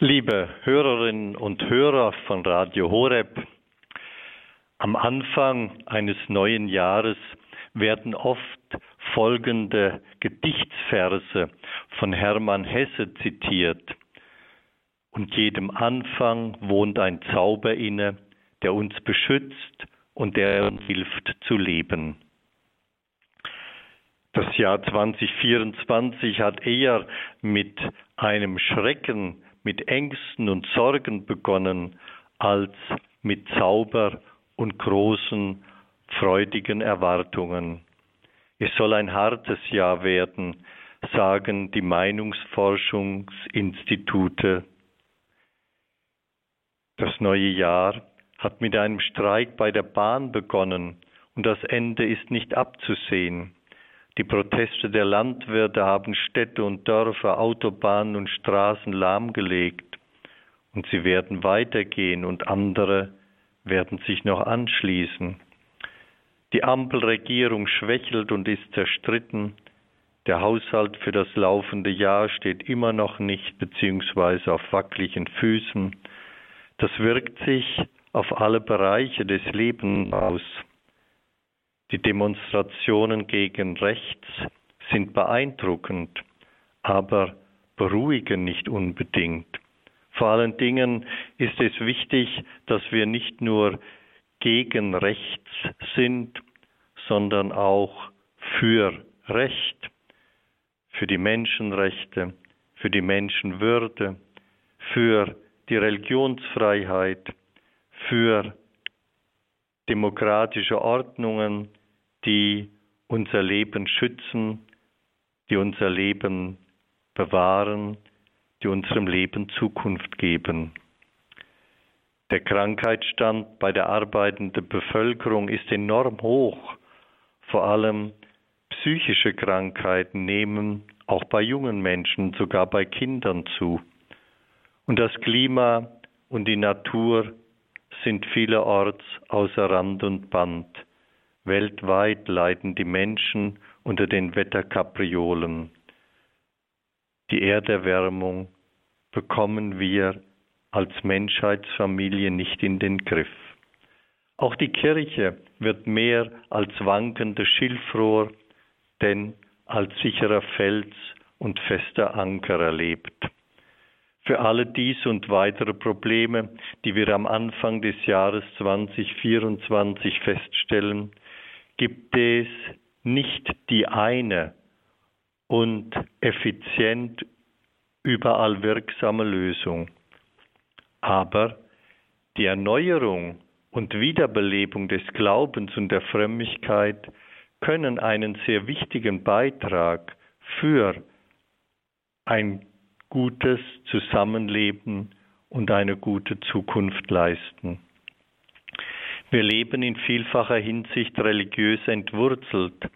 Liebe Hörerinnen und Hörer von Radio Horeb, am Anfang eines neuen Jahres werden oft folgende Gedichtsverse von Hermann Hesse zitiert. Und jedem Anfang wohnt ein Zauber inne, der uns beschützt und der uns hilft zu leben. Das Jahr 2024 hat eher mit einem Schrecken, mit Ängsten und Sorgen begonnen, als mit Zauber und großen, freudigen Erwartungen. Es soll ein hartes Jahr werden, sagen die Meinungsforschungsinstitute. Das neue Jahr hat mit einem Streik bei der Bahn begonnen und das Ende ist nicht abzusehen. Die Proteste der Landwirte haben Städte und Dörfer, Autobahnen und Straßen lahmgelegt. Und sie werden weitergehen und andere werden sich noch anschließen. Die Ampelregierung schwächelt und ist zerstritten. Der Haushalt für das laufende Jahr steht immer noch nicht beziehungsweise auf wackeligen Füßen. Das wirkt sich auf alle Bereiche des Lebens aus. Die Demonstrationen gegen rechts sind beeindruckend, aber beruhigen nicht unbedingt. Vor allen Dingen ist es wichtig, dass wir nicht nur gegen rechts sind, sondern auch für Recht, für die Menschenrechte, für die Menschenwürde, für die Religionsfreiheit, für demokratische Ordnungen, die unser Leben schützen, die unser Leben bewahren, die unserem Leben Zukunft geben. Der Krankheitsstand bei der arbeitenden Bevölkerung ist enorm hoch. Vor allem psychische Krankheiten nehmen auch bei jungen Menschen, sogar bei Kindern zu. Und das Klima und die Natur sind vielerorts außer Rand und Band. Weltweit leiden die Menschen unter den Wetterkapriolen. Die Erderwärmung bekommen wir als Menschheitsfamilie nicht in den Griff. Auch die Kirche wird mehr als wankendes Schilfrohr, denn als sicherer Fels und fester Anker erlebt. Für alle dies und weitere Probleme, die wir am Anfang des Jahres 2024 feststellen, gibt es nicht die eine und effizient überall wirksame Lösung. Aber die Erneuerung und Wiederbelebung des Glaubens und der Frömmigkeit können einen sehr wichtigen Beitrag für ein gutes Zusammenleben und eine gute Zukunft leisten. Wir leben in vielfacher Hinsicht religiös entwurzelt.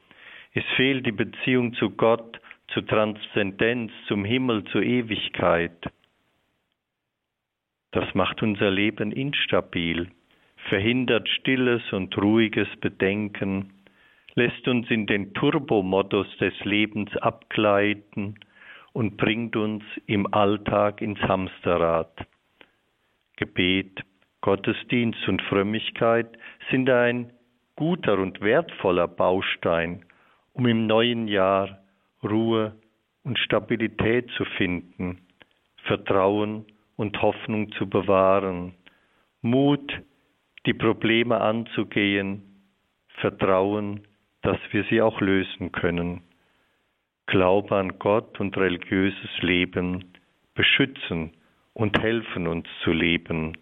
Es fehlt die Beziehung zu Gott, zur Transzendenz, zum Himmel, zur Ewigkeit. Das macht unser Leben instabil, verhindert stilles und ruhiges Bedenken, lässt uns in den Turbomodus des Lebens abgleiten und bringt uns im Alltag ins Hamsterrad. Gebet, Gottesdienst und Frömmigkeit sind ein guter und wertvoller Baustein, um im neuen Jahr Ruhe und Stabilität zu finden, Vertrauen und Hoffnung zu bewahren, Mut, die Probleme anzugehen, Vertrauen, dass wir sie auch lösen können. Glaube an Gott und religiöses Leben beschützen und helfen uns zu leben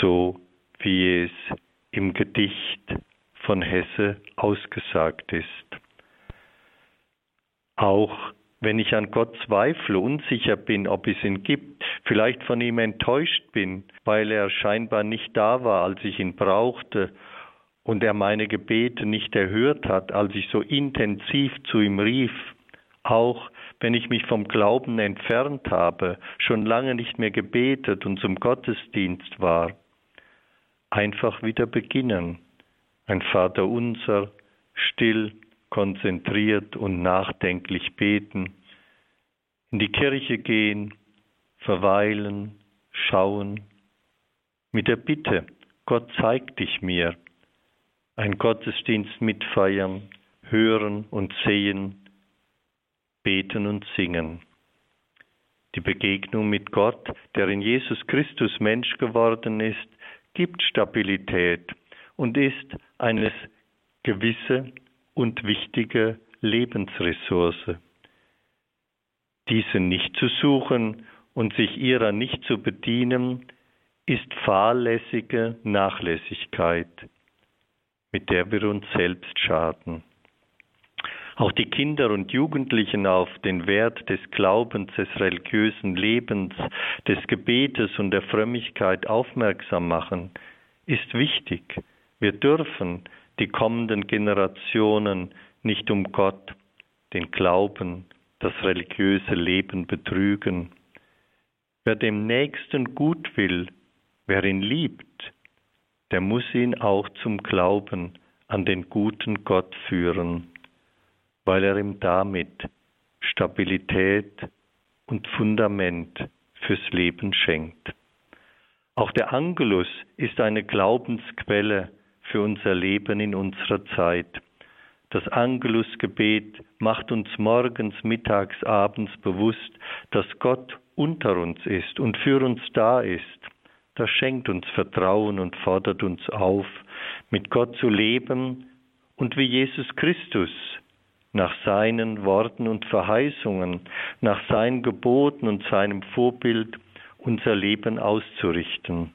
so wie es im Gedicht von Hesse ausgesagt ist. Auch wenn ich an Gott zweifle, unsicher bin, ob es ihn gibt, vielleicht von ihm enttäuscht bin, weil er scheinbar nicht da war, als ich ihn brauchte, und er meine Gebete nicht erhört hat, als ich so intensiv zu ihm rief, auch wenn ich mich vom Glauben entfernt habe, schon lange nicht mehr gebetet und zum Gottesdienst war, einfach wieder beginnen. Ein Vater unser, still, konzentriert und nachdenklich beten, in die Kirche gehen, verweilen, schauen, mit der Bitte, Gott zeig dich mir, ein Gottesdienst mitfeiern, hören und sehen, beten und singen. Die Begegnung mit Gott, der in Jesus Christus Mensch geworden ist, gibt Stabilität und ist eine gewisse und wichtige Lebensressource. Diese nicht zu suchen und sich ihrer nicht zu bedienen, ist fahrlässige Nachlässigkeit, mit der wir uns selbst schaden. Auch die Kinder und Jugendlichen auf den Wert des Glaubens, des religiösen Lebens, des Gebetes und der Frömmigkeit aufmerksam machen, ist wichtig. Wir dürfen die kommenden Generationen nicht um Gott, den Glauben, das religiöse Leben betrügen. Wer dem Nächsten gut will, wer ihn liebt, der muss ihn auch zum Glauben an den guten Gott führen, weil er ihm damit Stabilität und Fundament fürs Leben schenkt. Auch der Angelus ist eine Glaubensquelle für unser Leben in unserer Zeit. Das Angelusgebet macht uns morgens, mittags, abends bewusst, dass Gott unter uns ist und für uns da ist. Das schenkt uns Vertrauen und fordert uns auf, mit Gott zu leben und wie Jesus Christus nach seinen Worten und Verheißungen, nach seinen Geboten und seinem Vorbild unser Leben auszurichten,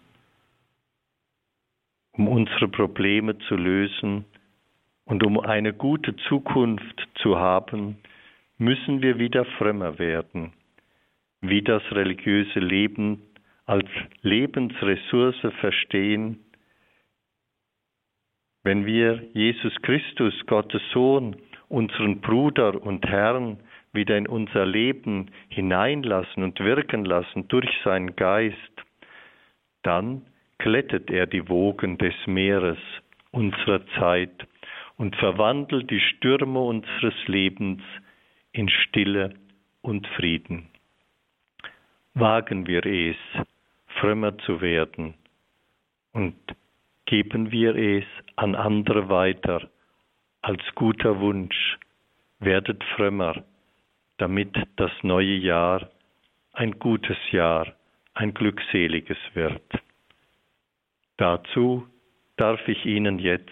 um unsere Probleme zu lösen und um eine gute Zukunft zu haben, müssen wir wieder frömmer werden, wie das religiöse Leben als Lebensressource verstehen, wenn wir Jesus Christus, Gottes Sohn, unseren Bruder und Herrn, wieder in unser Leben hineinlassen und wirken lassen durch seinen Geist, dann glättet er die Wogen des Meeres unserer Zeit und verwandelt die Stürme unseres Lebens in Stille und Frieden. Wagen wir es, frömmer zu werden und geben wir es an andere weiter als guter Wunsch, werdet frömmer, damit das neue Jahr ein gutes Jahr, ein glückseliges wird. Dazu darf ich Ihnen jetzt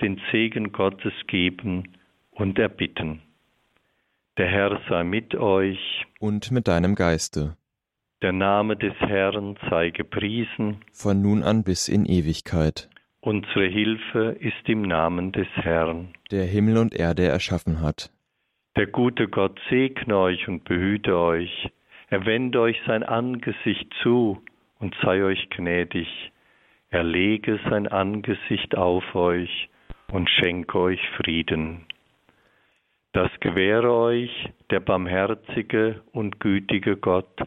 den Segen Gottes geben und erbitten. Der Herr sei mit euch und mit deinem Geiste. Der Name des Herrn sei gepriesen von nun an bis in Ewigkeit. Unsere Hilfe ist im Namen des Herrn, der Himmel und Erde erschaffen hat. Der gute Gott segne euch und behüte euch. Er wende euch sein Angesicht zu und sei euch gnädig. Er lege sein Angesicht auf euch und schenke euch Frieden. Das gewähre euch der barmherzige und gütige Gott,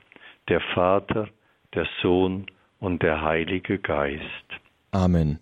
der Vater, der Sohn und der Heilige Geist. Amen.